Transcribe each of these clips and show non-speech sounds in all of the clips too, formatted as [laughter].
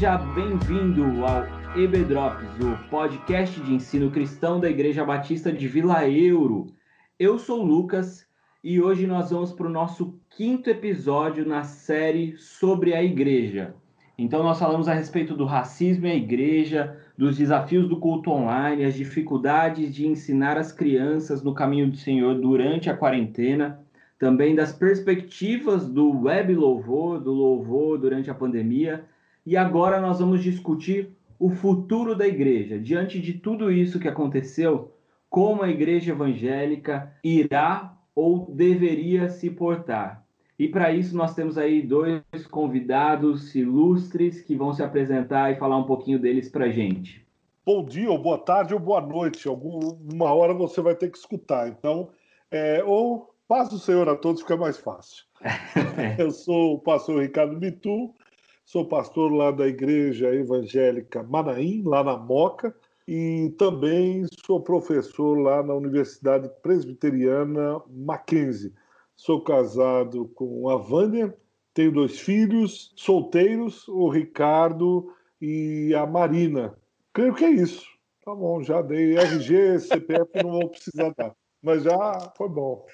Seja bem-vindo ao EB Drops, o podcast de ensino cristão da Igreja Batista de Vila Euro. Eu sou o Lucas e hoje nós vamos para o nosso quinto episódio na série sobre a igreja. Então, nós falamos a respeito do racismo e a igreja, dos desafios do culto online, as dificuldades de ensinar as crianças no caminho do Senhor durante a quarentena, também das perspectivas do web louvor, do louvor durante a pandemia. E agora nós vamos discutir o futuro da igreja. Diante de tudo isso que aconteceu, como a igreja evangélica irá ou deveria se portar. E para isso nós temos aí dois convidados ilustres que vão se apresentar e falar um pouquinho deles para gente. Bom dia, ou boa tarde, ou boa noite. Alguma hora você vai ter que escutar. Então, é, ou paz do Senhor a todos, fica mais fácil. [laughs] Eu sou o pastor Ricardo Bitu, sou pastor lá da Igreja Evangélica Manaim, lá na Moca, e também sou professor lá na Universidade Presbiteriana Mackenzie sou casado com a Vânia, tenho dois filhos, solteiros, o Ricardo e a Marina. Creio que é isso. Tá bom, já dei RG, CPF, não vou precisar dar. Mas já foi bom.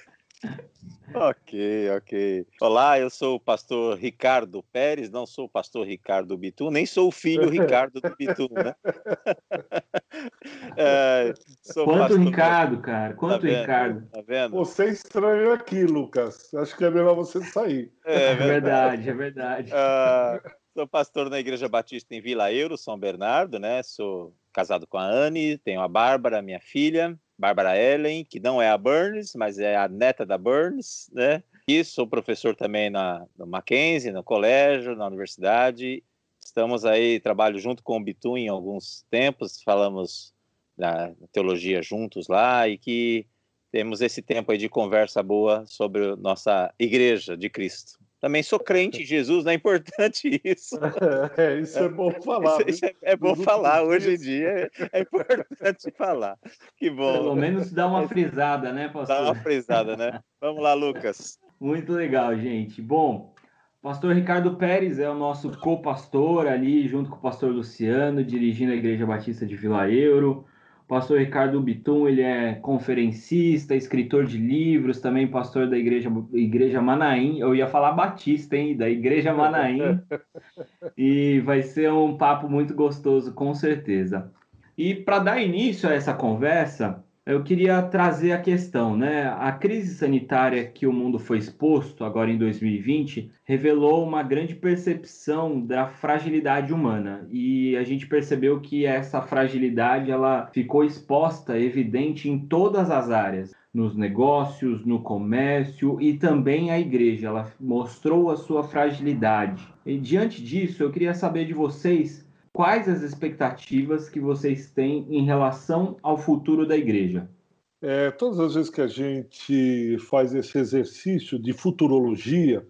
Ok, ok. Olá, eu sou o pastor Ricardo Pérez, não sou o pastor Ricardo Bitu, nem sou o filho Ricardo do Bitu, né? [laughs] é, Quanto pastor... Ricardo, cara? Quanto tá Ricardo? Tá vendo? Você estranhou aqui, Lucas. Acho que é melhor você sair. É, é verdade, é verdade. Uh, sou pastor na Igreja Batista em Vila Euro, São Bernardo, né? Sou casado com a Anne, tenho a Bárbara, minha filha. Bárbara Ellen, que não é a Burns, mas é a neta da Burns, né? E sou professor também na, no Mackenzie, no colégio, na universidade. Estamos aí, trabalho junto com o Bitum em alguns tempos, falamos da teologia juntos lá e que temos esse tempo aí de conversa boa sobre nossa igreja de Cristo. Também sou crente em Jesus, não é importante [laughs] isso. [laughs] É, isso é bom falar. Isso, isso é, é, bom falar, [laughs] hoje em dia é, importante falar. Que bom. Pelo menos dá uma frisada, né, pastor? Dá uma frisada, né? Vamos lá, Lucas. Muito legal, gente. Bom, pastor Ricardo Pérez é o nosso co-pastor ali, junto com o pastor Luciano, dirigindo a Igreja Batista de Vila Euro. Pastor Ricardo Bitum, ele é conferencista, escritor de livros, também pastor da Igreja, Igreja Manaim. Eu ia falar Batista, hein? Da Igreja Manaim. [laughs] e vai ser um papo muito gostoso, com certeza. E para dar início a essa conversa, eu queria trazer a questão, né? A crise sanitária que o mundo foi exposto agora em 2020 revelou uma grande percepção da fragilidade humana e a gente percebeu que essa fragilidade ela ficou exposta, evidente em todas as áreas, nos negócios, no comércio e também a igreja. Ela mostrou a sua fragilidade. E diante disso, eu queria saber de vocês quais as expectativas que vocês têm em relação ao futuro da igreja? É, todas as vezes que a gente faz esse exercício de futurologia,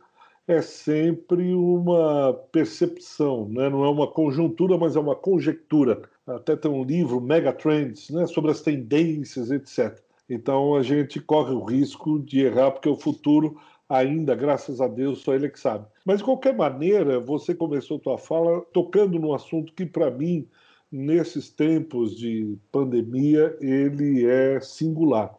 é sempre uma percepção, né? não é uma conjuntura, mas é uma conjectura. Até tem um livro, Megatrends, né? sobre as tendências, etc. Então a gente corre o risco de errar, porque o futuro ainda, graças a Deus, só ele que sabe. Mas, de qualquer maneira, você começou a tua fala tocando num assunto que, para mim, nesses tempos de pandemia, ele é singular,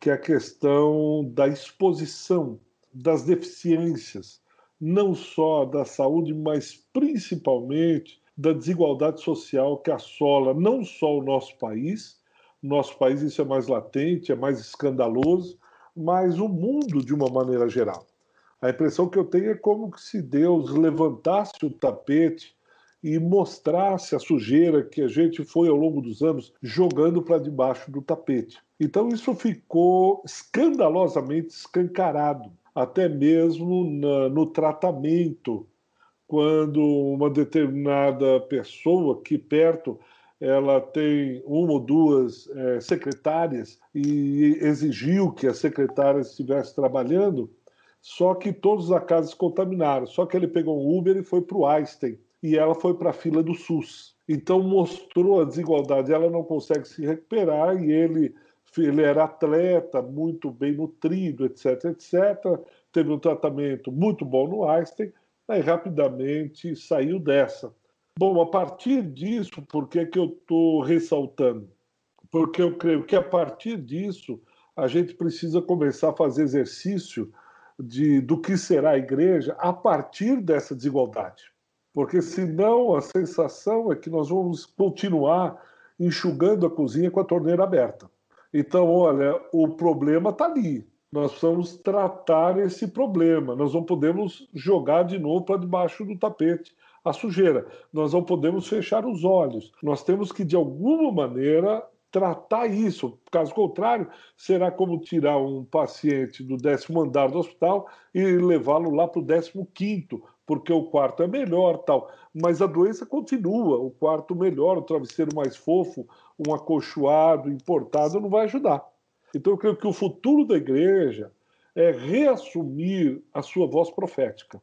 que é a questão da exposição das deficiências, não só da saúde, mas principalmente da desigualdade social que assola não só o nosso país, nosso país isso é mais latente, é mais escandaloso, mas o mundo de uma maneira geral. A impressão que eu tenho é como se Deus levantasse o tapete e mostrasse a sujeira que a gente foi ao longo dos anos jogando para debaixo do tapete. Então isso ficou escandalosamente escancarado, até mesmo na, no tratamento, quando uma determinada pessoa aqui perto ela tem uma ou duas é, secretárias e exigiu que as secretárias estivessem trabalhando, só que todos os acasos contaminaram. Só que ele pegou um Uber e foi para o Einstein, e ela foi para a fila do SUS. Então mostrou a desigualdade, ela não consegue se recuperar e ele, ele era atleta, muito bem nutrido, etc, etc. Teve um tratamento muito bom no Einstein, aí rapidamente saiu dessa Bom, a partir disso, por que, que eu estou ressaltando? Porque eu creio que a partir disso a gente precisa começar a fazer exercício de, do que será a igreja a partir dessa desigualdade. Porque senão a sensação é que nós vamos continuar enxugando a cozinha com a torneira aberta. Então, olha, o problema está ali. Nós precisamos tratar esse problema. Nós não podemos jogar de novo para debaixo do tapete a sujeira. Nós não podemos fechar os olhos. Nós temos que, de alguma maneira, tratar isso. Caso contrário, será como tirar um paciente do décimo andar do hospital e levá-lo lá para o décimo quinto, porque o quarto é melhor, tal. Mas a doença continua. O quarto melhor, o travesseiro mais fofo, um acolchoado importado não vai ajudar. Então eu creio que o futuro da igreja é reassumir a sua voz profética,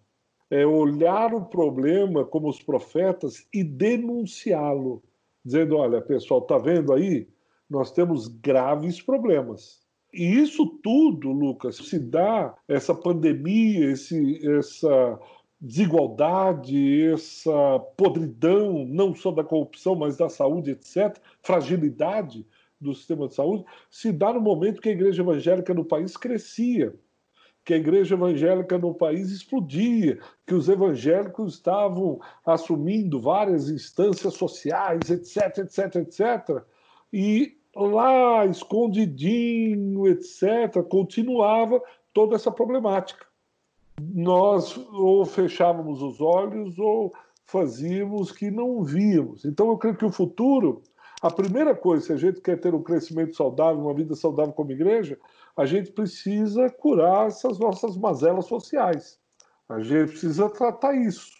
é olhar o problema como os profetas e denunciá-lo, dizendo: olha, pessoal, tá vendo aí? nós temos graves problemas. E isso tudo, Lucas, se dá essa pandemia, esse, essa desigualdade, essa podridão, não só da corrupção, mas da saúde, etc., fragilidade do sistema de saúde, se dá no momento que a igreja evangélica no país crescia, que a igreja evangélica no país explodia, que os evangélicos estavam assumindo várias instâncias sociais, etc., etc., etc., e lá escondidinho, etc., continuava toda essa problemática. Nós ou fechávamos os olhos ou fazíamos que não víamos. Então, eu creio que o futuro, a primeira coisa, se a gente quer ter um crescimento saudável, uma vida saudável como igreja, a gente precisa curar essas nossas mazelas sociais. A gente precisa tratar isso.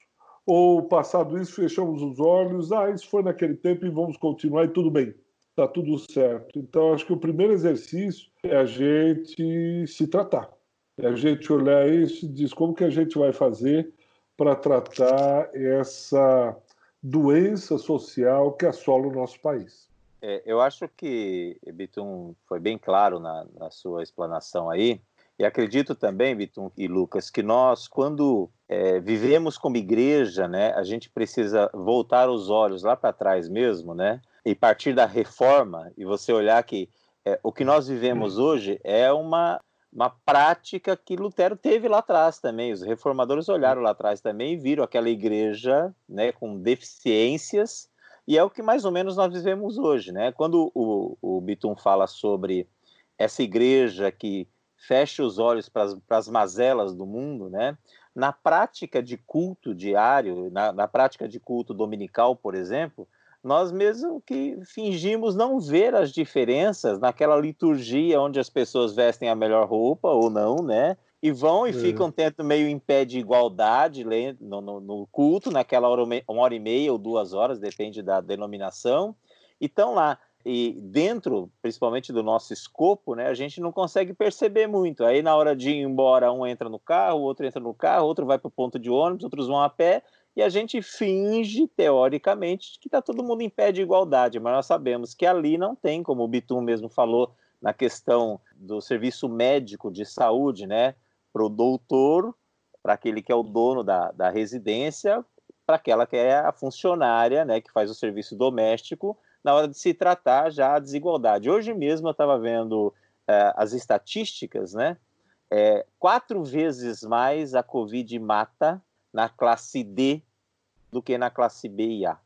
Ou, passado isso, fechamos os olhos, ah, isso foi naquele tempo e vamos continuar e tudo bem está tudo certo. Então, acho que o primeiro exercício é a gente se tratar. É a gente olhar isso e dizer como que a gente vai fazer para tratar essa doença social que assola o nosso país. É, eu acho que Bitum foi bem claro na, na, sua explanação aí. E acredito também, Bitum e Lucas, que nós, quando é, vivemos como igreja, né, a gente precisa voltar os olhos lá para trás mesmo, né, e partir da reforma e você olhar que é, o que nós vivemos hoje é uma, uma prática que Lutero teve lá atrás também. Os reformadores olharam lá atrás também e viram aquela igreja né, com deficiências, e é o que mais ou menos nós vivemos hoje. Né? Quando o, o Bitum fala sobre essa igreja que fecha os olhos para as mazelas do mundo, né? na prática de culto diário, na, na prática de culto dominical, por exemplo, nós mesmo que fingimos não ver as diferenças naquela liturgia onde as pessoas vestem a melhor roupa ou não, né? E vão e é. ficam tendo meio em pé de igualdade no, no, no culto, naquela hora, uma hora e meia ou duas horas, depende da denominação, e estão lá. E dentro, principalmente do nosso escopo, né, a gente não consegue perceber muito. Aí, na hora de ir embora, um entra no carro, o outro entra no carro, outro vai para o ponto de ônibus, outros vão a pé, e a gente finge, teoricamente, que está todo mundo em pé de igualdade, mas nós sabemos que ali não tem, como o Bitum mesmo falou na questão do serviço médico de saúde, né? Para o doutor, para aquele que é o dono da, da residência, para aquela que é a funcionária, né? Que faz o serviço doméstico, na hora de se tratar já a desigualdade. Hoje mesmo eu estava vendo é, as estatísticas, né? É, quatro vezes mais a Covid mata na classe D do que na classe B e A.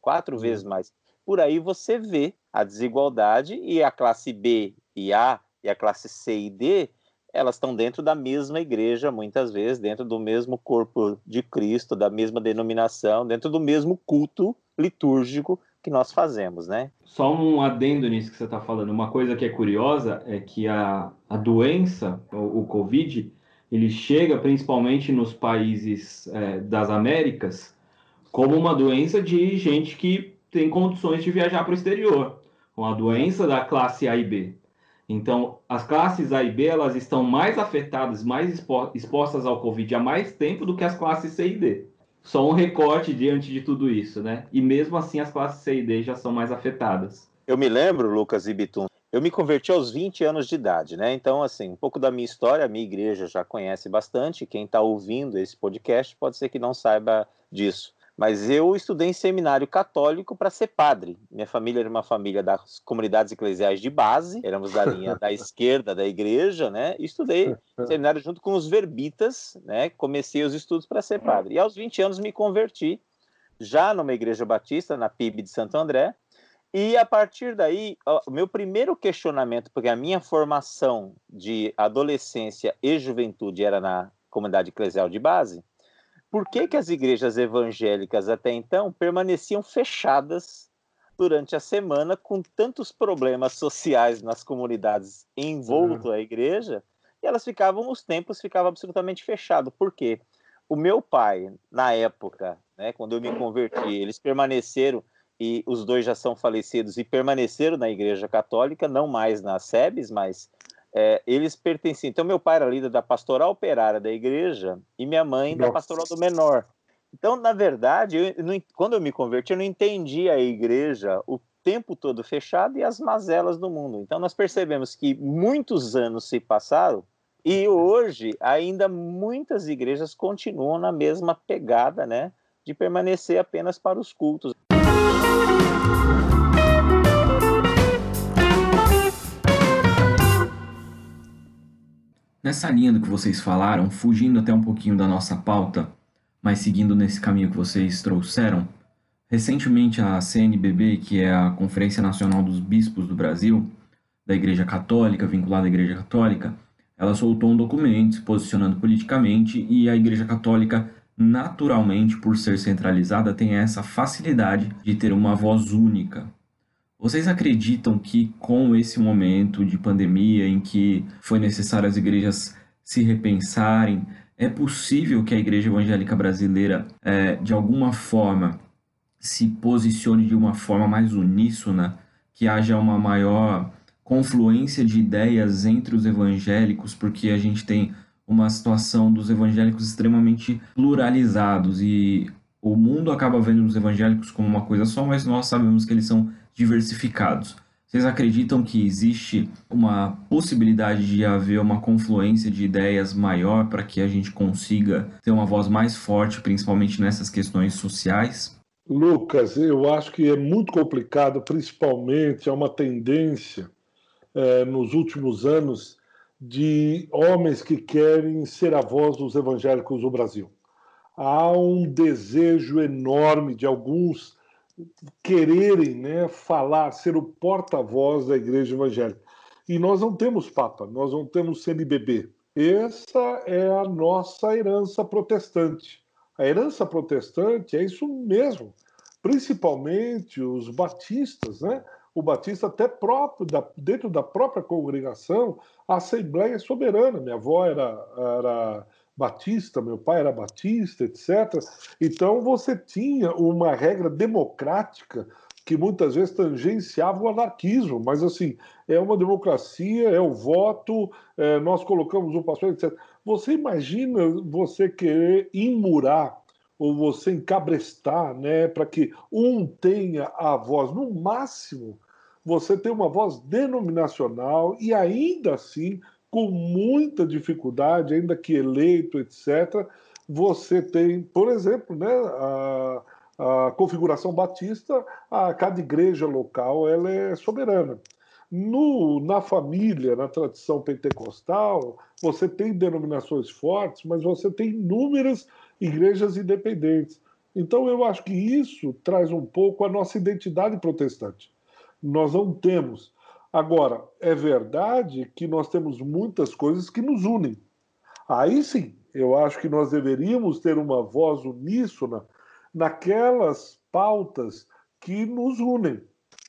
Quatro uhum. vezes mais. Por aí você vê a desigualdade e a classe B e A e a classe C e D, elas estão dentro da mesma igreja, muitas vezes, dentro do mesmo corpo de Cristo, da mesma denominação, dentro do mesmo culto litúrgico que nós fazemos, né? Só um adendo nisso que você está falando. Uma coisa que é curiosa é que a, a doença, o, o Covid, ele chega principalmente nos países é, das Américas como uma doença de gente que tem condições de viajar para o exterior, uma doença da classe A e B. Então, as classes A e B elas estão mais afetadas, mais expostas ao Covid há mais tempo do que as classes C e D. Só um recorte diante de tudo isso, né? E mesmo assim, as classes C e D já são mais afetadas. Eu me lembro, Lucas e Bitum, eu me converti aos 20 anos de idade, né? Então, assim, um pouco da minha história, a minha igreja já conhece bastante. Quem está ouvindo esse podcast pode ser que não saiba disso. Mas eu estudei em seminário católico para ser padre. Minha família era uma família das comunidades eclesiais de base, éramos da linha da [laughs] esquerda da igreja, né? E estudei [laughs] seminário junto com os verbitas, né? Comecei os estudos para ser padre. E aos 20 anos me converti, já numa igreja batista, na PIB de Santo André. E a partir daí, o meu primeiro questionamento, porque a minha formação de adolescência e juventude era na comunidade eclesial de base, por que, que as igrejas evangélicas até então permaneciam fechadas durante a semana com tantos problemas sociais nas comunidades envolto uhum. à igreja? E elas ficavam os templos ficavam absolutamente fechados. Por quê? O meu pai na época né quando eu me converti eles permaneceram e os dois já são falecidos e permaneceram na igreja católica não mais na SEBS mas é, eles pertenciam. Então, meu pai era líder da pastoral operária da igreja e minha mãe da pastoral do menor. Então, na verdade, eu, não, quando eu me converti, eu não entendi a igreja o tempo todo fechado e as mazelas do mundo. Então, nós percebemos que muitos anos se passaram e hoje ainda muitas igrejas continuam na mesma pegada, né, de permanecer apenas para os cultos. Nessa linha do que vocês falaram, fugindo até um pouquinho da nossa pauta, mas seguindo nesse caminho que vocês trouxeram, recentemente a CNBB, que é a Conferência Nacional dos Bispos do Brasil, da Igreja Católica, vinculada à Igreja Católica, ela soltou um documento se posicionando politicamente e a Igreja Católica, naturalmente, por ser centralizada, tem essa facilidade de ter uma voz única vocês acreditam que com esse momento de pandemia em que foi necessário as igrejas se repensarem, é possível que a igreja evangélica brasileira, é, de alguma forma, se posicione de uma forma mais uníssona, que haja uma maior confluência de ideias entre os evangélicos, porque a gente tem uma situação dos evangélicos extremamente pluralizados e o mundo acaba vendo os evangélicos como uma coisa só, mas nós sabemos que eles são diversificados. Vocês acreditam que existe uma possibilidade de haver uma confluência de ideias maior para que a gente consiga ter uma voz mais forte, principalmente nessas questões sociais? Lucas, eu acho que é muito complicado, principalmente é uma tendência é, nos últimos anos de homens que querem ser a voz dos evangélicos do Brasil. Há um desejo enorme de alguns quererem né, falar, ser o porta-voz da igreja evangélica. E nós não temos Papa, nós não temos CNBB. Essa é a nossa herança protestante. A herança protestante é isso mesmo, principalmente os batistas, né? O batista até próprio, da, dentro da própria congregação, a Assembleia Soberana. Minha avó era, era batista, meu pai era batista, etc. Então você tinha uma regra democrática que muitas vezes tangenciava o anarquismo, mas assim, é uma democracia, é o voto, é, nós colocamos o pastor, etc. Você imagina você querer imurar ou você encabrestar, né, para que um tenha a voz, no máximo, você tem uma voz denominacional e ainda assim com muita dificuldade, ainda que eleito, etc., você tem, por exemplo, né, a, a configuração batista, a, cada igreja local ela é soberana. No, na família, na tradição pentecostal, você tem denominações fortes, mas você tem inúmeras igrejas independentes. Então, eu acho que isso traz um pouco a nossa identidade protestante. Nós não temos Agora, é verdade que nós temos muitas coisas que nos unem. Aí sim, eu acho que nós deveríamos ter uma voz uníssona naquelas pautas que nos unem.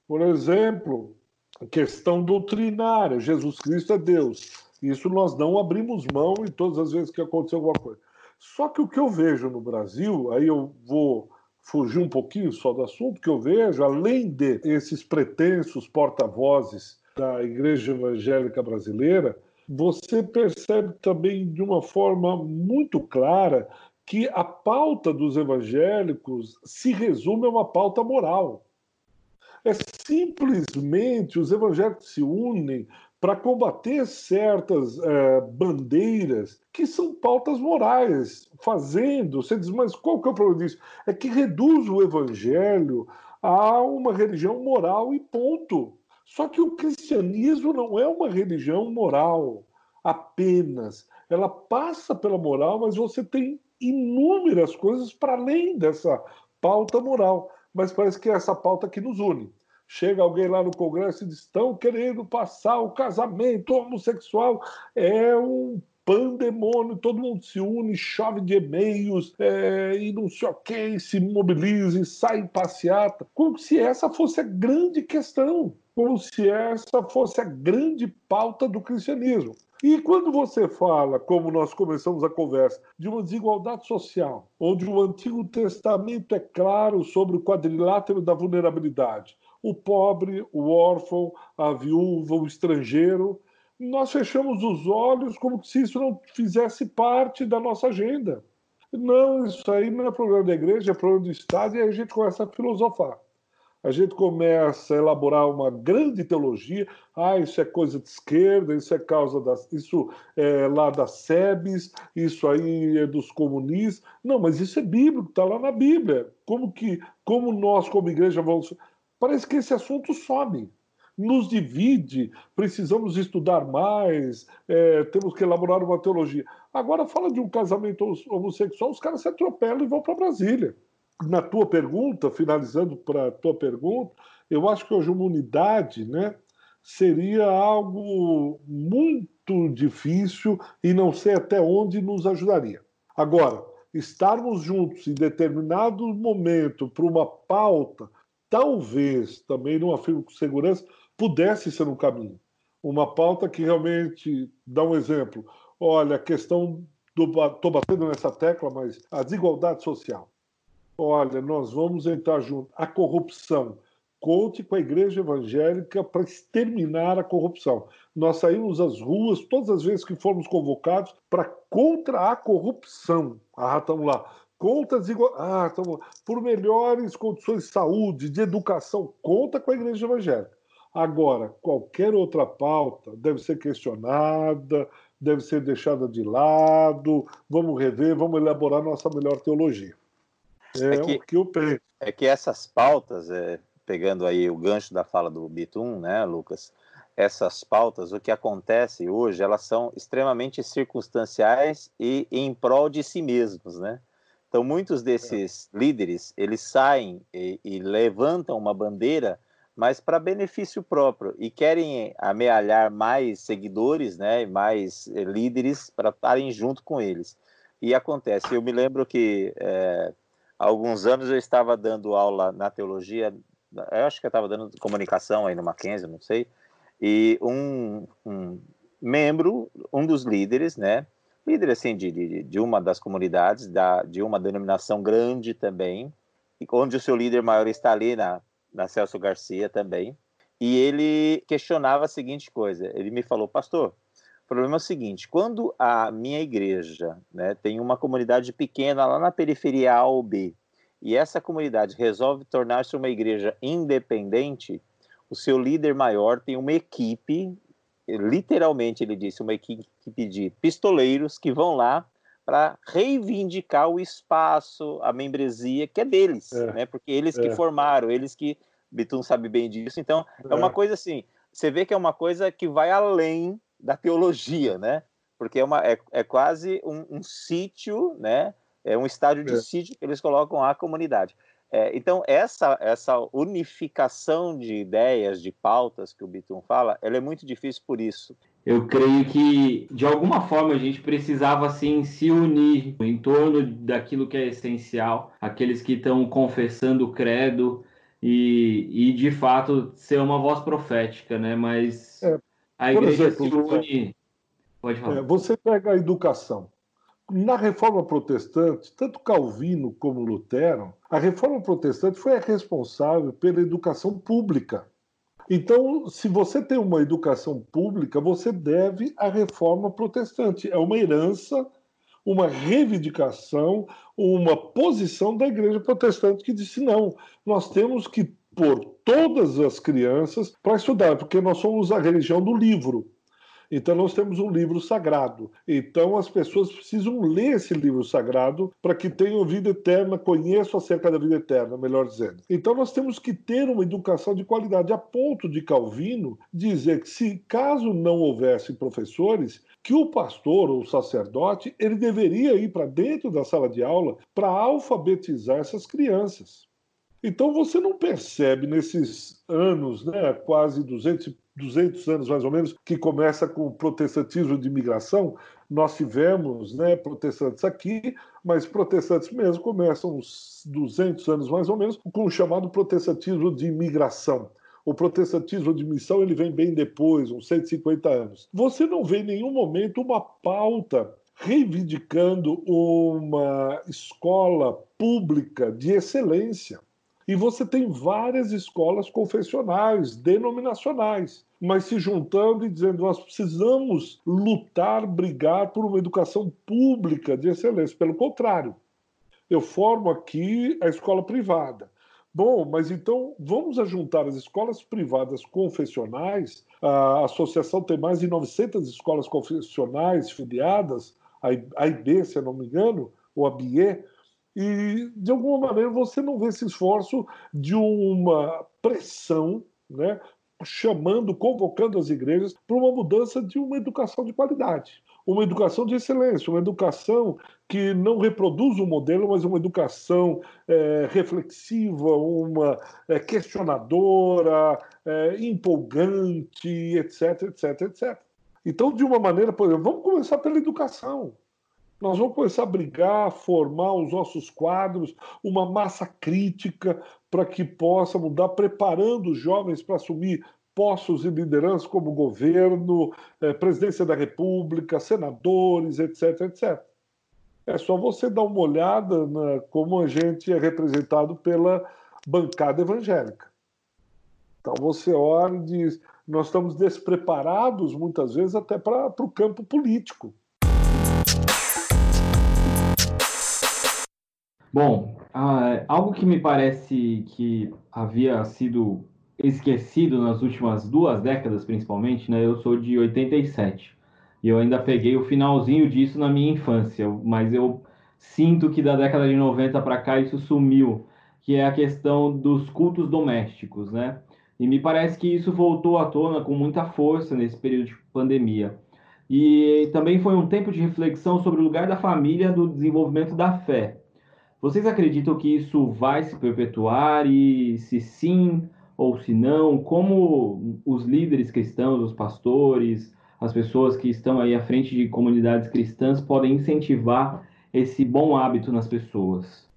Por exemplo, a questão doutrinária, Jesus Cristo é Deus. Isso nós não abrimos mão em todas as vezes que aconteceu alguma coisa. Só que o que eu vejo no Brasil, aí eu vou fugir um pouquinho só do assunto, que eu vejo, além de esses pretensos porta-vozes da Igreja Evangélica Brasileira, você percebe também de uma forma muito clara que a pauta dos evangélicos se resume a uma pauta moral. É simplesmente os evangélicos se unem para combater certas é, bandeiras que são pautas morais, fazendo. Você diz, mas qual que é o problema disso? É que reduz o evangelho a uma religião moral e ponto. Só que o cristianismo não é uma religião moral apenas. Ela passa pela moral, mas você tem inúmeras coisas para além dessa pauta moral. Mas parece que é essa pauta que nos une. Chega alguém lá no Congresso e diz: estão querendo passar o casamento homossexual. É um pandemônio, todo mundo se une, chove de e-mails é, e não sei o que, se mobiliza, sai em passeata, como se essa fosse a grande questão, como se essa fosse a grande pauta do cristianismo. E quando você fala, como nós começamos a conversa, de uma desigualdade social, onde o Antigo Testamento é claro sobre o quadrilátero da vulnerabilidade, o pobre, o órfão, a viúva, o estrangeiro, nós fechamos os olhos como se isso não fizesse parte da nossa agenda. Não, isso aí não é problema da igreja, é problema do Estado, e aí a gente começa a filosofar. A gente começa a elaborar uma grande teologia. Ah, isso é coisa de esquerda, isso é causa das, isso é lá das SEBs, isso aí é dos comunistas. Não, mas isso é bíblico, está lá na Bíblia. Como que, como nós como igreja vamos? Parece que esse assunto some nos divide, precisamos estudar mais, é, temos que elaborar uma teologia. Agora fala de um casamento homossexual, os caras se atropelam e vão para Brasília. Na tua pergunta, finalizando para a tua pergunta, eu acho que hoje uma unidade né, seria algo muito difícil e não sei até onde nos ajudaria. Agora, estarmos juntos em determinado momento para uma pauta, talvez, também não afirmo com segurança, pudesse ser um caminho. Uma pauta que realmente dá um exemplo. Olha, a questão do. Estou batendo nessa tecla, mas a desigualdade social. Olha, nós vamos entrar junto. A corrupção. Conte com a igreja evangélica para exterminar a corrupção. Nós saímos às ruas todas as vezes que fomos convocados para contra a corrupção. Ah, estamos lá. Contra a desigualdade. Ah, estamos Por melhores condições de saúde, de educação. Conta com a igreja evangélica. Agora, qualquer outra pauta deve ser questionada, deve ser deixada de lado, vamos rever, vamos elaborar nossa melhor teologia. É, é que, o que eu penso. É que essas pautas, é, pegando aí o gancho da fala do Bitum, né, Lucas? Essas pautas, o que acontece hoje, elas são extremamente circunstanciais e em prol de si mesmos, né? Então, muitos desses líderes, eles saem e, e levantam uma bandeira mas para benefício próprio e querem amealhar mais seguidores, né, mais eh, líderes para estarem junto com eles. E acontece, eu me lembro que é, há alguns anos eu estava dando aula na teologia, eu acho que eu estava dando comunicação aí no Mackenzie, não sei, e um, um membro, um dos líderes, né, líder assim de, de, de uma das comunidades, da, de uma denominação grande também, onde o seu líder maior está ali na da Celso Garcia também, e ele questionava a seguinte coisa: ele me falou, pastor, o problema é o seguinte: quando a minha igreja né, tem uma comunidade pequena lá na periferia A ou B, e essa comunidade resolve tornar-se uma igreja independente, o seu líder maior tem uma equipe, literalmente ele disse, uma equipe de pistoleiros que vão lá para reivindicar o espaço, a membresia que é deles, é. né? Porque eles que é. formaram, eles que Bitum sabe bem disso. Então, é. é uma coisa assim, você vê que é uma coisa que vai além da teologia, né? Porque é, uma, é, é quase um, um sítio, né? É um estádio de é. sítio que eles colocam à comunidade. É, então, essa, essa unificação de ideias, de pautas que o Bitum fala, ela é muito difícil por isso eu creio que de alguma forma a gente precisava assim se unir em torno daquilo que é essencial, aqueles que estão confessando o credo e, e de fato ser uma voz profética, né? Mas é, a igreja exemplo, se une. Pode falar. É, você pega a educação. Na reforma protestante, tanto Calvino como Lutero, a reforma protestante foi a responsável pela educação pública. Então, se você tem uma educação pública, você deve à reforma protestante. É uma herança, uma reivindicação, uma posição da igreja protestante que disse: não, nós temos que pôr todas as crianças para estudar, porque nós somos a religião do livro. Então nós temos um livro sagrado. Então as pessoas precisam ler esse livro sagrado para que tenham vida eterna, conheçam acerca da vida eterna, melhor dizendo. Então nós temos que ter uma educação de qualidade a ponto de Calvino dizer que se caso não houvesse professores, que o pastor ou o sacerdote ele deveria ir para dentro da sala de aula para alfabetizar essas crianças. Então você não percebe nesses anos, né, quase 200, 200 anos mais ou menos, que começa com o protestantismo de imigração, nós tivemos né, protestantes aqui, mas protestantes mesmo começam uns 200 anos mais ou menos com o chamado protestantismo de imigração. O protestantismo de missão ele vem bem depois, uns 150 anos. Você não vê em nenhum momento uma pauta reivindicando uma escola pública de excelência. E você tem várias escolas confessionais, denominacionais, mas se juntando e dizendo nós precisamos lutar, brigar por uma educação pública de excelência. Pelo contrário, eu formo aqui a escola privada. Bom, mas então vamos juntar as escolas privadas confessionais. A associação tem mais de 900 escolas confessionais filiadas, a IB, se eu não me engano, ou a BIE, e, de alguma maneira, você não vê esse esforço de uma pressão, né, chamando, convocando as igrejas para uma mudança de uma educação de qualidade, uma educação de excelência, uma educação que não reproduz um modelo, mas uma educação é, reflexiva, uma é, questionadora, é, empolgante, etc, etc, etc. Então, de uma maneira, por exemplo, vamos começar pela educação. Nós vamos começar a brigar, formar os nossos quadros, uma massa crítica para que possa mudar, preparando os jovens para assumir postos de liderança como governo, eh, presidência da República, senadores, etc, etc. É só você dar uma olhada na como a gente é representado pela bancada evangélica. Então você olha e diz, nós estamos despreparados muitas vezes até para o campo político. Bom, uh, algo que me parece que havia sido esquecido nas últimas duas décadas, principalmente, né? Eu sou de 87 e eu ainda peguei o finalzinho disso na minha infância, mas eu sinto que da década de 90 para cá isso sumiu, que é a questão dos cultos domésticos, né? E me parece que isso voltou à tona com muita força nesse período de pandemia. E também foi um tempo de reflexão sobre o lugar da família no desenvolvimento da fé. Vocês acreditam que isso vai se perpetuar? E se sim ou se não, como os líderes cristãos, os pastores, as pessoas que estão aí à frente de comunidades cristãs podem incentivar esse bom hábito nas pessoas?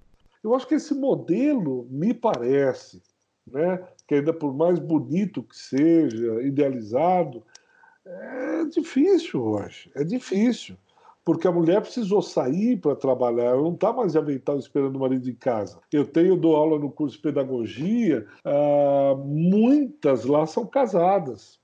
Eu acho que esse modelo me parece, né, que ainda por mais bonito que seja, idealizado, é difícil hoje, é difícil porque a mulher precisou sair para trabalhar, ela não está mais de avental esperando o marido em casa. Eu tenho, dou aula no curso de pedagogia, ah, muitas lá são casadas.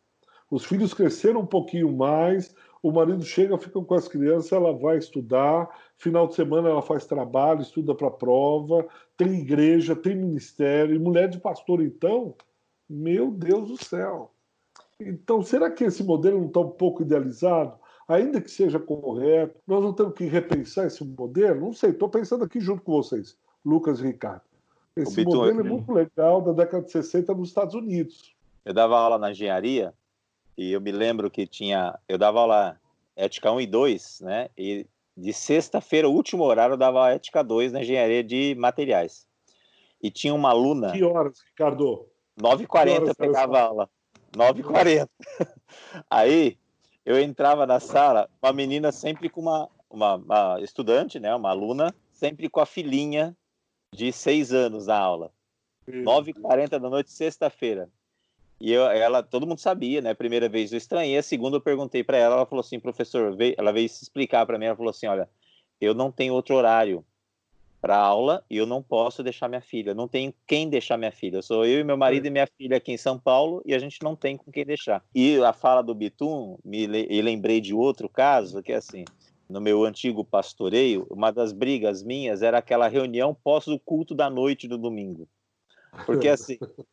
Os filhos cresceram um pouquinho mais, o marido chega, fica com as crianças, ela vai estudar, final de semana ela faz trabalho, estuda para prova, tem igreja, tem ministério, e mulher de pastor, então, meu Deus do céu. Então, será que esse modelo não está um pouco idealizado? Ainda que seja correto, nós não temos que repensar esse modelo? Não sei, estou pensando aqui junto com vocês, Lucas e Ricardo. Esse modelo é muito legal da década de 60 nos Estados Unidos. Eu dava aula na engenharia e eu me lembro que tinha. Eu dava aula ética 1 e 2, né? E de sexta-feira, o último horário, eu dava ética 2 na engenharia de materiais. E tinha uma aluna. Que horas, Ricardo? 9h40 eu pegava aula. 9h40. [laughs] Aí eu entrava na sala, uma menina sempre com uma, uma, uma, estudante, né, uma aluna, sempre com a filhinha de seis anos na aula. 9h40 da noite, sexta-feira. E eu, ela, todo mundo sabia, né? Primeira vez eu estranhei, a segunda eu perguntei para ela, ela falou assim, professor, veio, ela veio se explicar para mim, ela falou assim, olha, eu não tenho outro horário para aula e eu não posso deixar minha filha. não tenho quem deixar minha filha. Sou eu e meu marido e minha filha aqui em São Paulo e a gente não tem com quem deixar. E a fala do Bitum, me lembrei de outro caso, que é assim, no meu antigo pastoreio, uma das brigas minhas era aquela reunião pós o culto da noite do domingo. Porque assim, [laughs]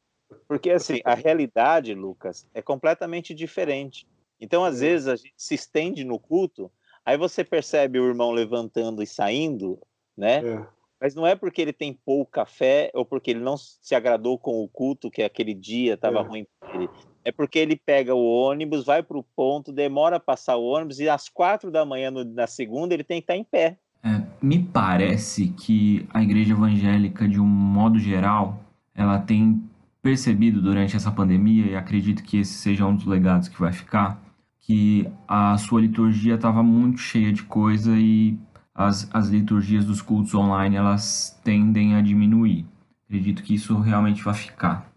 porque assim, a realidade, Lucas, é completamente diferente. Então, às é. vezes, a gente se estende no culto, aí você percebe o irmão levantando e saindo, né? É. Mas não é porque ele tem pouca fé ou porque ele não se agradou com o culto, que aquele dia estava é. ruim para ele. É porque ele pega o ônibus, vai para o ponto, demora a passar o ônibus e às quatro da manhã no, na segunda ele tem que estar em pé. É, me parece que a igreja evangélica, de um modo geral, ela tem percebido durante essa pandemia, e acredito que esse seja um dos legados que vai ficar, que a sua liturgia estava muito cheia de coisa e as, as liturgias dos cultos online elas tendem a diminuir. Acredito que isso realmente vai ficar.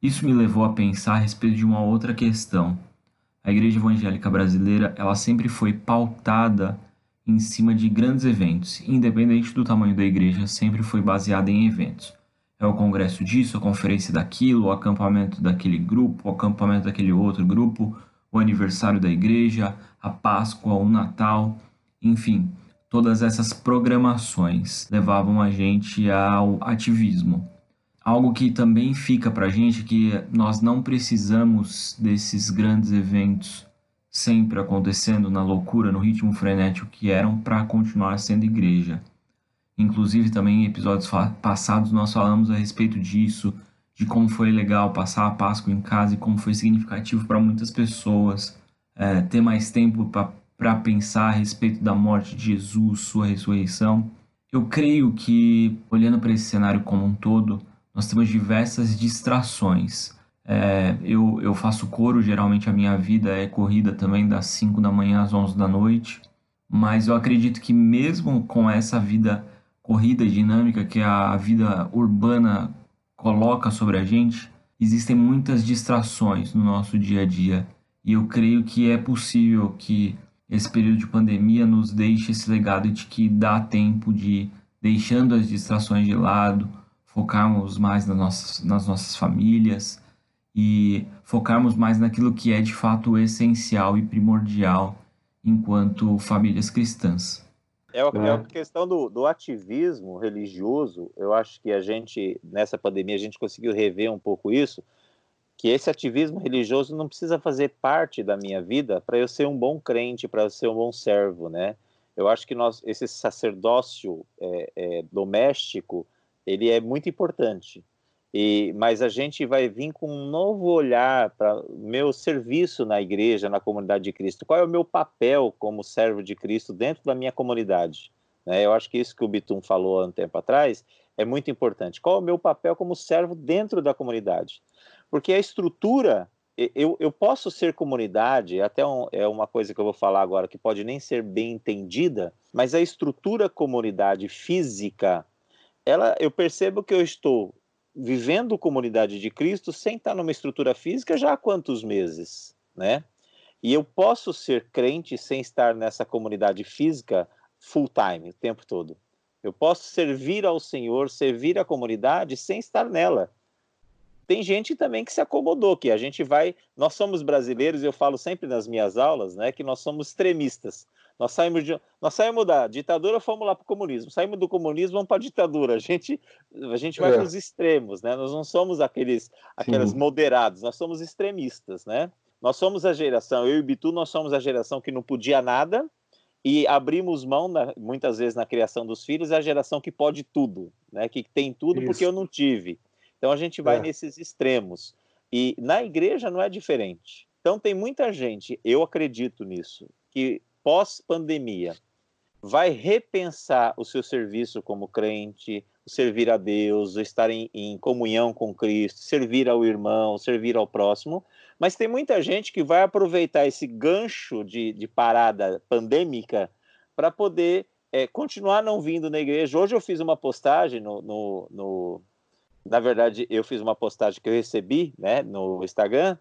Isso me levou a pensar a respeito de uma outra questão. A igreja evangélica brasileira ela sempre foi pautada em cima de grandes eventos, independente do tamanho da igreja, sempre foi baseada em eventos. É o congresso disso, a conferência daquilo, o acampamento daquele grupo, o acampamento daquele outro grupo, o aniversário da igreja, a Páscoa, o Natal, enfim, todas essas programações levavam a gente ao ativismo. Algo que também fica para a gente que nós não precisamos desses grandes eventos sempre acontecendo na loucura, no ritmo frenético que eram para continuar sendo igreja. Inclusive também em episódios passados nós falamos a respeito disso, de como foi legal passar a Páscoa em casa e como foi significativo para muitas pessoas é, ter mais tempo para pensar a respeito da morte de Jesus, sua ressurreição. Eu creio que, olhando para esse cenário como um todo, nós temos diversas distrações. É, eu, eu faço coro, geralmente a minha vida é corrida também das 5 da manhã às 11 da noite, mas eu acredito que mesmo com essa vida corrida dinâmica que a vida urbana coloca sobre a gente, existem muitas distrações no nosso dia a dia. E eu creio que é possível que esse período de pandemia nos deixe esse legado de que dá tempo de, deixando as distrações de lado, focarmos mais nas nossas, nas nossas famílias e focarmos mais naquilo que é de fato essencial e primordial enquanto famílias cristãs. É, a, é a questão do, do, ativismo religioso. Eu acho que a gente, nessa pandemia, a gente conseguiu rever um pouco isso. Que esse ativismo religioso não precisa fazer parte da minha vida para eu ser um bom crente, para eu ser um bom servo, né? Eu acho que nós, esse sacerdócio é, é, doméstico, ele é muito importante. E, mas a gente vai vir com um novo olhar para meu serviço na igreja, na comunidade de Cristo. Qual é o meu papel como servo de Cristo dentro da minha comunidade? Né? Eu acho que isso que o Bitum falou há um tempo atrás é muito importante. Qual é o meu papel como servo dentro da comunidade? Porque a estrutura, eu, eu posso ser comunidade, até um, é uma coisa que eu vou falar agora que pode nem ser bem entendida, mas a estrutura comunidade física, ela, eu percebo que eu estou vivendo comunidade de Cristo sem estar numa estrutura física já há quantos meses, né? E eu posso ser crente sem estar nessa comunidade física full time, o tempo todo. Eu posso servir ao Senhor, servir a comunidade sem estar nela. Tem gente também que se acomodou, que a gente vai. Nós somos brasileiros, eu falo sempre nas minhas aulas, né, que nós somos extremistas. Nós saímos, de, nós saímos da ditadura, fomos lá para o comunismo. Saímos do comunismo, vamos para a ditadura. A gente, a gente vai é. para os extremos, né? Nós não somos aqueles, aqueles moderados, nós somos extremistas, né? Nós somos a geração, eu e o Bitu, nós somos a geração que não podia nada e abrimos mão, na, muitas vezes, na criação dos filhos, a geração que pode tudo, né? Que tem tudo Isso. porque eu não tive. Então a gente vai é. nesses extremos. E na igreja não é diferente. Então tem muita gente, eu acredito nisso, que pós-pandemia, vai repensar o seu serviço como crente, servir a Deus, estar em, em, comunhão com Cristo, servir ao irmão, servir ao próximo. Mas tem muita gente que vai aproveitar esse gancho de, de parada pandêmica para poder é, continuar não vindo na igreja. Hoje eu fiz uma postagem no, no, no, Na verdade, eu fiz uma postagem que eu recebi né, no Instagram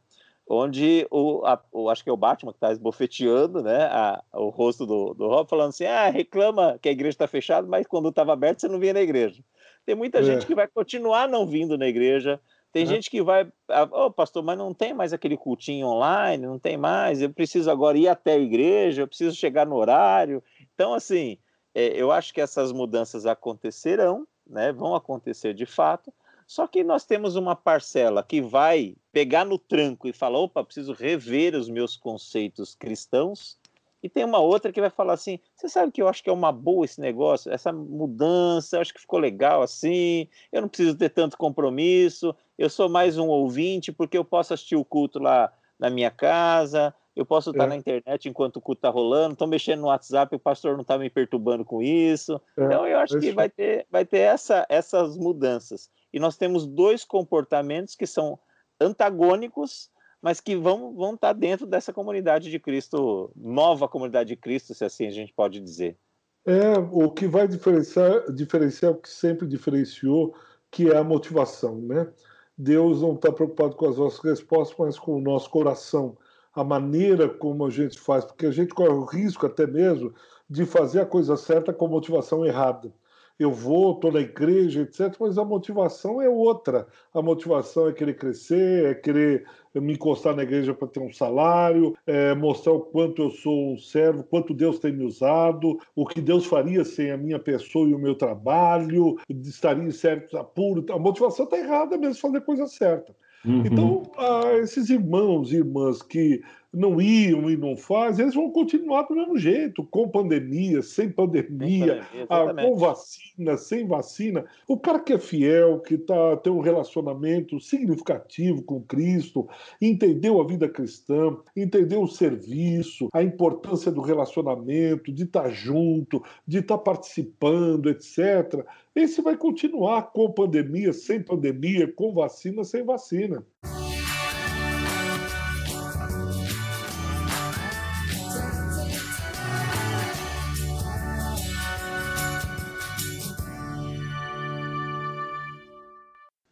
onde o, a, o, acho que é o Batman que está esbofeteando né, a, o rosto do, do Rob, falando assim: ah, reclama que a igreja está fechada, mas quando estava aberta você não vinha na igreja. Tem muita é. gente que vai continuar não vindo na igreja. Tem é. gente que vai, ô oh, pastor, mas não tem mais aquele cultinho online, não tem mais, eu preciso agora ir até a igreja, eu preciso chegar no horário. Então, assim, é, eu acho que essas mudanças acontecerão, né, vão acontecer de fato, Só que nós temos uma parcela que vai pegar no tranco e falar: opa, preciso rever os meus conceitos cristãos. E tem uma outra que vai falar assim: você sabe que eu acho que é uma boa esse negócio, essa mudança, acho que ficou legal assim, eu não preciso ter tanto compromisso, eu sou mais um ouvinte, porque eu posso assistir o culto lá na minha casa, eu posso estar é. na internet enquanto o culto está rolando, estou mexendo no WhatsApp, o pastor não está me perturbando com isso. É, então eu acho que vai ter, vai ter essa, essas mudanças. E nós temos dois comportamentos que são antagônicos, mas que vão, vão estar tá dentro dessa comunidade de Cristo, nova comunidade de Cristo, se assim a gente pode dizer. É, o que vai diferenciar, diferenciar o que sempre diferenciou, que é a motivação, né? Deus não está preocupado com as nossas respostas, mas com o nosso coração a maneira como a gente faz, porque a gente corre o risco até mesmo de fazer a coisa certa com motivação errada. Eu vou, estou na igreja, etc., mas a motivação é outra. A motivação é querer crescer, é querer me encostar na igreja para ter um salário, é mostrar o quanto eu sou um servo, quanto Deus tem me usado, o que Deus faria sem a minha pessoa e o meu trabalho, estaria em certos apuros. A motivação está errada mesmo, fazer coisa certa. Uhum. Então, ah, esses irmãos e irmãs que não iam e não fazem, eles vão continuar do mesmo jeito, com pandemia, sem pandemia, ah, com vacina, sem vacina. O cara que é fiel, que tá, tem um relacionamento significativo com Cristo, entendeu a vida cristã, entendeu o serviço, a importância do relacionamento, de estar tá junto, de estar tá participando, etc. Esse vai continuar com pandemia, sem pandemia, com vacina, sem vacina.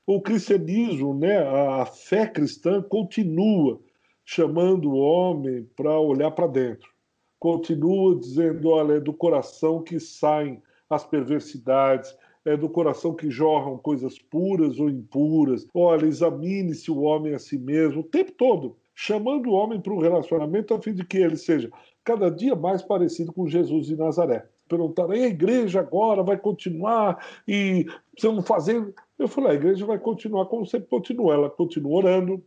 O cristianismo, né, a fé cristã continua chamando o homem para olhar para dentro. Continua dizendo, olha, é do coração que saem as perversidades, é do coração que jorram coisas puras ou impuras. Olha, examine-se o homem a si mesmo, o tempo todo, chamando o homem para um relacionamento a fim de que ele seja cada dia mais parecido com Jesus de Nazaré. Perguntaram, e a igreja agora vai continuar e precisamos fazer eu falei, a igreja vai continuar como sempre continua. Ela continua orando,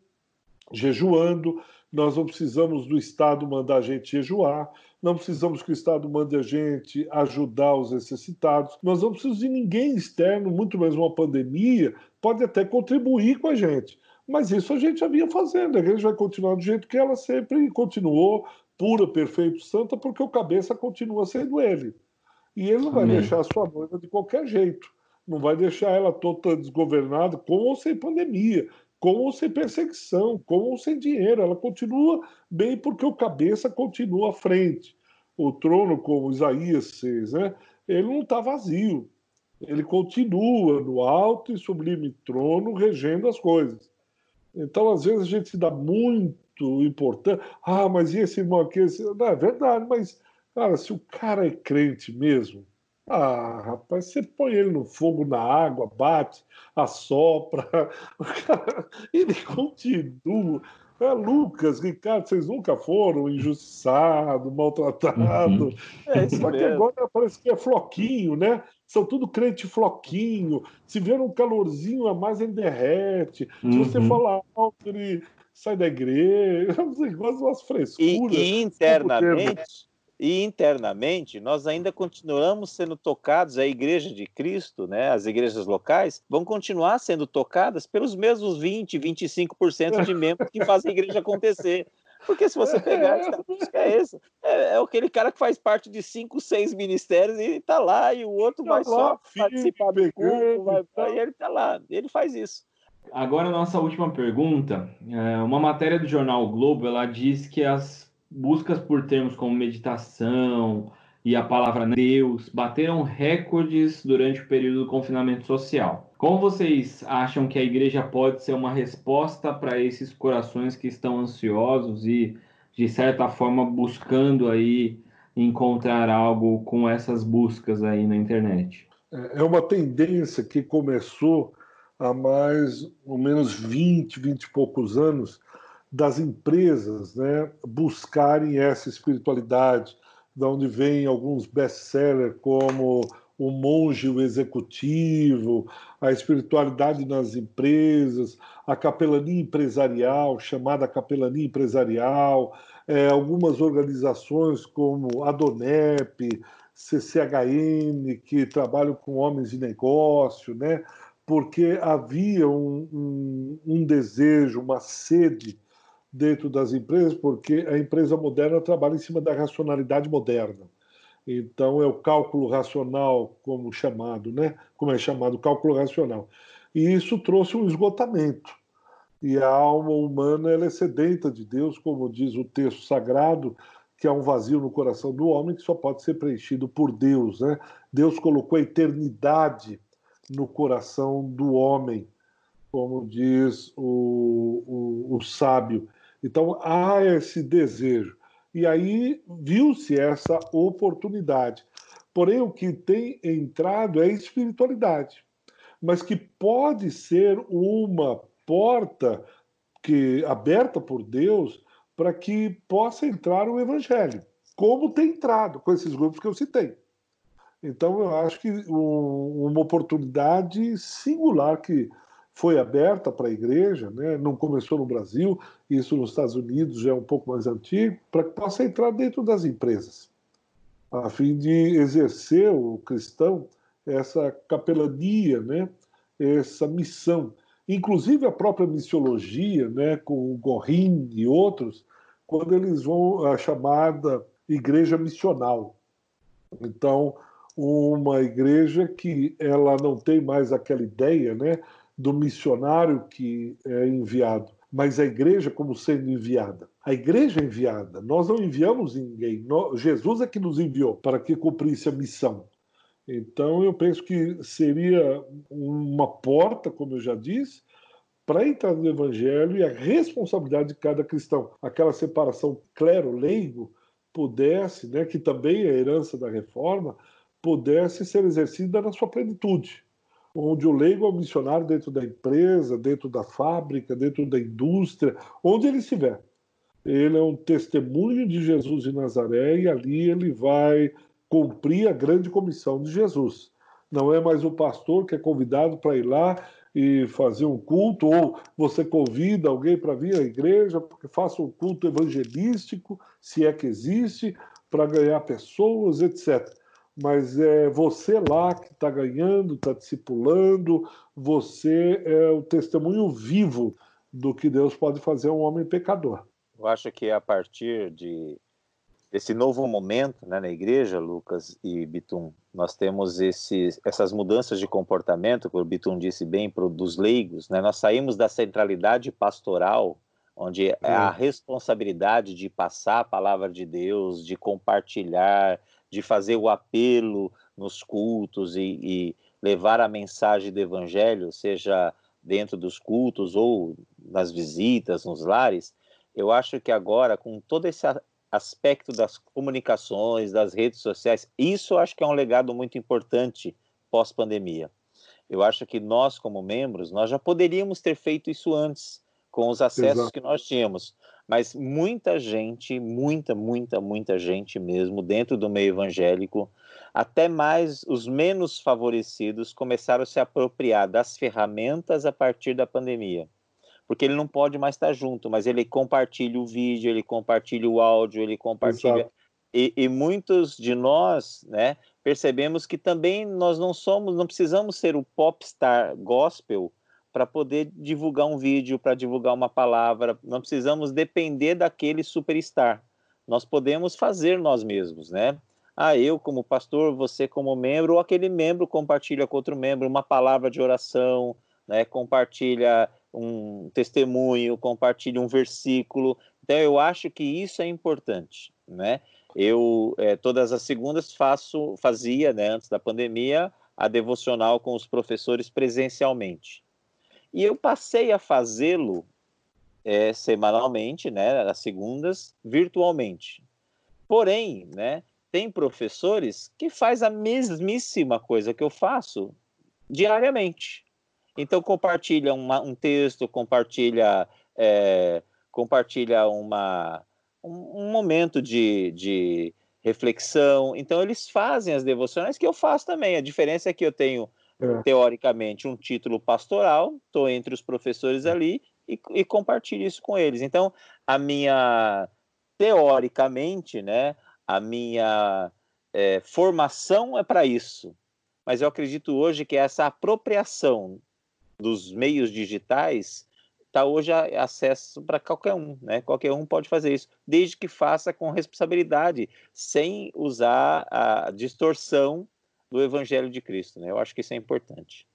jejuando. Nós não precisamos do Estado mandar a gente jejuar. Não precisamos que o Estado mande a gente ajudar os necessitados. Nós não precisamos de ninguém externo, muito menos uma pandemia, pode até contribuir com a gente. Mas isso a gente já vinha fazendo. A igreja vai continuar do jeito que ela sempre continuou, pura, perfeita, santa, porque o cabeça continua sendo ele. E ele não vai Amém. deixar a sua noiva de qualquer jeito não vai deixar ela toda desgovernada, com ou sem pandemia, com ou sem perseguição, com ou sem dinheiro. Ela continua bem porque o cabeça continua à frente. O trono, como Isaías 6, né, ele não está vazio. Ele continua no alto e sublime trono, regendo as coisas. Então, às vezes, a gente se dá muito importante. Ah, mas e esse irmão aqui? Esse... Não, é verdade, mas, cara, se o cara é crente mesmo, ah, rapaz, você põe ele no fogo, na água, bate, assopra, [laughs] ele continua. É, Lucas, Ricardo, vocês nunca foram injustiçados, maltratados. Uhum. É, Só que agora parece que é floquinho, né? São tudo crente floquinho. Se vier um calorzinho a mais, ele derrete. Uhum. Se você uhum. falar alto, ele sai da igreja. Você gosta de umas frescuras. E, e internamente e internamente, nós ainda continuamos sendo tocados, a Igreja de Cristo, né, as igrejas locais, vão continuar sendo tocadas pelos mesmos 20, 25% de membros que fazem a igreja acontecer. Porque se você pegar, é, é esse. É, é, aquele cara que faz parte de cinco, seis ministérios e está lá, e o outro tá vai lá, só filho, participar do culto, vai, e ele está lá, ele faz isso. Agora, nossa última pergunta. É, uma matéria do jornal o Globo, ela diz que as buscas por termos como meditação e a palavra Deus bateram recordes durante o período do confinamento social. Como vocês acham que a igreja pode ser uma resposta para esses corações que estão ansiosos e, de certa forma, buscando aí encontrar algo com essas buscas aí na internet? É, é uma tendência que começou há mais ou menos 20, 20 e poucos anos, das empresas né, buscarem essa espiritualidade, da onde vem alguns best-sellers como o monge, o executivo, a espiritualidade nas empresas, a capelania empresarial, chamada capelania empresarial, é, algumas organizações como a DONEP, CCHN, que trabalham com homens de negócio, né? porque havia um, um, um desejo, uma sede dentro das empresas, porque a empresa moderna trabalha em cima da racionalidade moderna. Então é o cálculo racional, como chamado, né? Como é chamado, cálculo racional. E isso trouxe um esgotamento. E a alma humana ela é sedenta de Deus, como diz o texto sagrado, que há um vazio no coração do homem que só pode ser preenchido por Deus, né? Deus colocou a eternidade no coração do homem, como diz o, o, o sábio. Então há esse desejo. E aí viu-se essa oportunidade. Porém, o que tem entrado é a espiritualidade, mas que pode ser uma porta que aberta por Deus para que possa entrar o evangelho, como tem entrado com esses grupos que eu citei. Então, eu acho que um, uma oportunidade singular que foi aberta para a igreja, né? não começou no Brasil, isso nos Estados Unidos já é um pouco mais antigo, para que possa entrar dentro das empresas, a fim de exercer o cristão essa capelania, né? essa missão. Inclusive a própria missiologia, né? com o Gorin e outros, quando eles vão à chamada igreja missional. Então, uma igreja que ela não tem mais aquela ideia, né, do missionário que é enviado, mas a igreja como sendo enviada. A igreja é enviada, nós não enviamos ninguém, Jesus é que nos enviou para que cumprisse a missão. Então eu penso que seria uma porta, como eu já disse, para entrar no evangelho e a responsabilidade de cada cristão. Aquela separação clero-leigo pudesse, né, que também é herança da reforma, pudesse ser exercida na sua plenitude onde o leigo é o missionário dentro da empresa, dentro da fábrica, dentro da indústria, onde ele estiver. Ele é um testemunho de Jesus de Nazaré e ali ele vai cumprir a grande comissão de Jesus. Não é mais o pastor que é convidado para ir lá e fazer um culto, ou você convida alguém para vir à igreja porque faça um culto evangelístico, se é que existe, para ganhar pessoas, etc mas é você lá que está ganhando, está discipulando, você é o testemunho vivo do que Deus pode fazer a um homem pecador. Eu acho que a partir de desse novo momento né, na igreja, Lucas e Bitum, nós temos esses, essas mudanças de comportamento, que o Bitum disse bem, pro, dos leigos. Né? Nós saímos da centralidade pastoral, onde é a responsabilidade de passar a palavra de Deus, de compartilhar, de fazer o apelo nos cultos e, e levar a mensagem do evangelho, seja dentro dos cultos ou nas visitas, nos lares, eu acho que agora, com todo esse aspecto das comunicações, das redes sociais, isso acho que é um legado muito importante pós-pandemia. Eu acho que nós, como membros, nós já poderíamos ter feito isso antes, com os acessos Exato. que nós tínhamos mas muita gente, muita, muita, muita gente mesmo, dentro do meio evangélico, até mais os menos favorecidos, começaram a se apropriar das ferramentas a partir da pandemia. Porque ele não pode mais estar junto, mas ele compartilha o vídeo, ele compartilha o áudio, ele compartilha. E, e, muitos de nós, né, percebemos que também nós não somos, não precisamos ser o popstar gospel para poder divulgar um vídeo, para divulgar uma palavra. Não precisamos depender daquele superstar. Nós podemos fazer nós mesmos, né? Ah, eu como pastor, você como membro, ou aquele membro compartilha com outro membro uma palavra de oração, né? Compartilha um testemunho, compartilha um versículo. Então eu acho que isso é importante, né? Eu é, todas as segundas faço, fazia, né, antes da pandemia, a devocional com os professores presencialmente. E eu passei a fazê-lo é, semanalmente, né, às segundas, virtualmente. Porém, né, tem professores que faz a mesmíssima coisa que eu faço diariamente. Então compartilha uma, um texto, compartilha, é, compartilha uma, um, um momento de, de reflexão. Então, eles fazem as devocionais que eu faço também. A diferença é que eu tenho, é. teoricamente, um título pastoral, estou entre os professores ali e, e compartilho isso com eles. Então, a minha, teoricamente, né, a minha é, formação é para isso. Mas eu acredito hoje que essa apropriação dos meios digitais está hoje acesso para qualquer um, né? Qualquer um pode fazer isso, desde que faça com responsabilidade, sem usar a distorção do Evangelho de Cristo, né? Eu acho que isso é importante.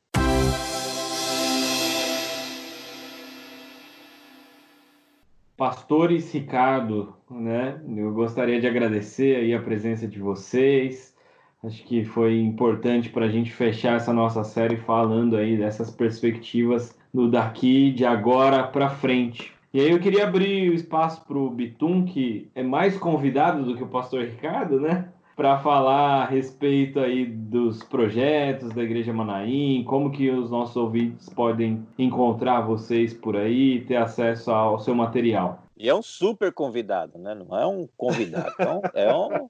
Pastores Ricardo, né? Eu gostaria de agradecer aí a presença de vocês. Acho que foi importante para a gente fechar essa nossa série falando aí dessas perspectivas do daqui, de agora para frente. E aí eu queria abrir o espaço para o Bitum, que é mais convidado do que o pastor Ricardo, né? Para falar a respeito aí dos projetos da Igreja Manaim, como que os nossos ouvintes podem encontrar vocês por aí, ter acesso ao seu material. E é um super convidado, né? Não é um convidado, então é um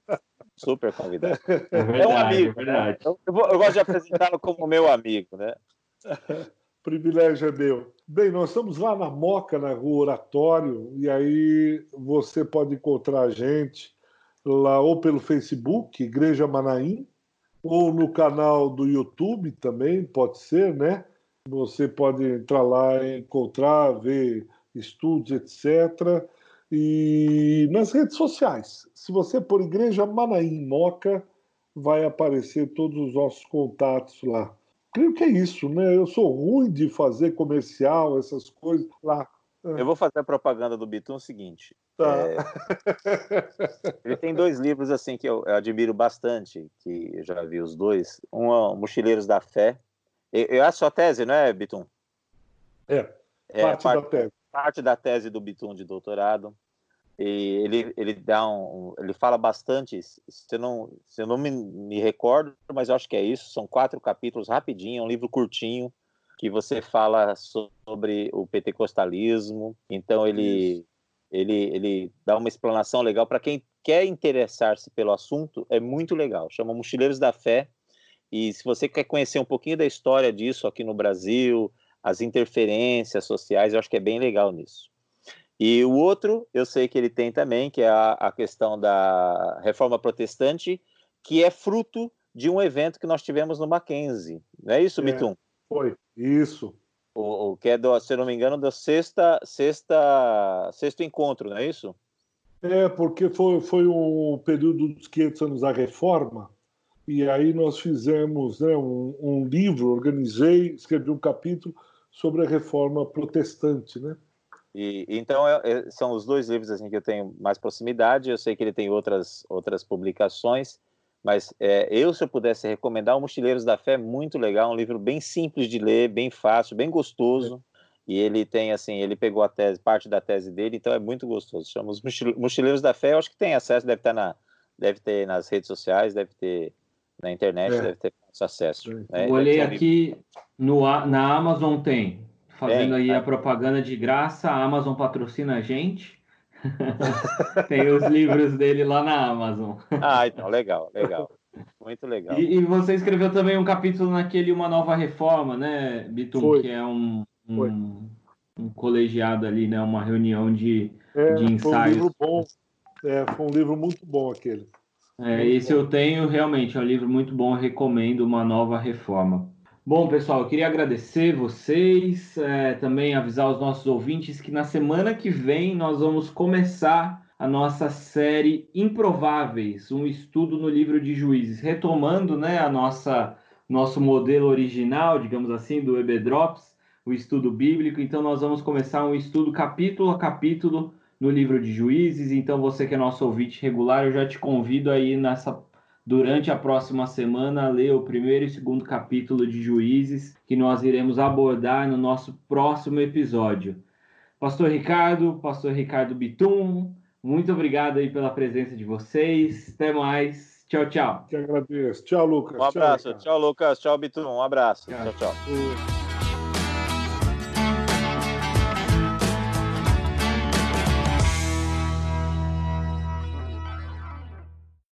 super convidado. É, verdade, é um amigo, é verdade. Né? Eu, eu gosto de apresentá-lo como meu amigo, né? [laughs] privilégio é meu. Bem, nós estamos lá na Moca, na Rua Oratório, e aí você pode encontrar a gente lá ou pelo Facebook, Igreja Manaim, ou no canal do YouTube também, pode ser, né? Você pode entrar lá encontrar, ver estudos, etc. E nas redes sociais, se você por Igreja Manaim Moca, vai aparecer todos os nossos contatos lá. Creio que é isso, né? Eu sou ruim de fazer comercial, essas coisas lá. É. Eu vou fazer a propaganda do Bitum o seguinte. Tá. É... [laughs] Ele tem dois livros assim que eu, eu, admiro bastante, que eu já vi os dois. Um é Mochileiros da Fé. É a sua tese, não é, Bitum? É, é parte, parte da tese. Parte da tese do Bitum de doutorado. E ele, ele dá um, ele fala bastante, se eu não, se eu não me, me recordo, mas eu acho que é isso, são quatro capítulos rapidinho, é um livro curtinho, que você fala sobre o pentecostalismo, então ele, ele, ele dá uma explanação legal para quem quer interessar-se pelo assunto, é muito legal, chama Mochileiros da Fé, e se você quer conhecer um pouquinho da história disso aqui no Brasil, as interferências sociais, eu acho que é bem legal nisso. E o outro, eu sei que ele tem também, que é a, a questão da reforma protestante, que é fruto de um evento que nós tivemos no Mackenzie. Não é isso, é, Bitum? Foi, isso. O, o, que é, do, se não me engano, do sexta, sexta, sexto encontro, não é isso? É, porque foi, foi o período dos 500 anos da reforma, e aí nós fizemos né, um, um livro, organizei, escrevi um capítulo sobre a reforma protestante, né? E, então é, é, são os dois livros assim que eu tenho mais proximidade. Eu sei que ele tem outras outras publicações, mas é, eu se eu pudesse recomendar o Mochileiros da Fé é muito legal, um livro bem simples de ler, bem fácil, bem gostoso. É. E ele tem assim, ele pegou a tese, parte da tese dele, então é muito gostoso. Chama os Mochileiros da Fé. Eu acho que tem acesso, deve estar na, deve ter nas redes sociais, deve ter na internet, é. deve ter acesso. Né? Olhei aqui no na Amazon tem fazendo é, aí a propaganda de graça, a Amazon patrocina a gente. Tem os livros dele lá na Amazon. Ah, então, legal, legal. Muito legal. E, e, você escreveu também um capítulo naquele Uma Nova Reforma, né, Bitum? Foi. Que é um, um, um, colegiado ali, né? Uma reunião de, é, de ensaios. Foi um livro bom. É, foi um livro muito bom aquele. É, esse bom. eu tenho realmente, é um livro muito bom, recomendo Uma Nova Reforma. Bom, pessoal, eu queria agradecer vocês, é, também avisar os nossos ouvintes que na semana que vem nós vamos começar a nossa série Improváveis, um estudo no livro de Juízes, retomando né, a nossa nosso modelo original, digamos assim, do EB-Drops, o estudo bíblico. Então, nós vamos começar um estudo capítulo a capítulo no livro de Juízes. Então, você que é nosso ouvinte regular, eu já te convido aí nessa durante a próxima semana ler o primeiro e segundo capítulo de Juízes, que nós iremos abordar no nosso próximo episódio. Pastor Ricardo, Pastor Ricardo Bitum, muito obrigado aí pela presença de vocês. Até mais. Tchau, tchau. Que agradeço. Tchau, Lucas. Um abraço. Tchau, tchau Lucas. Tchau, Bitum. Um abraço. tchau. tchau. tchau.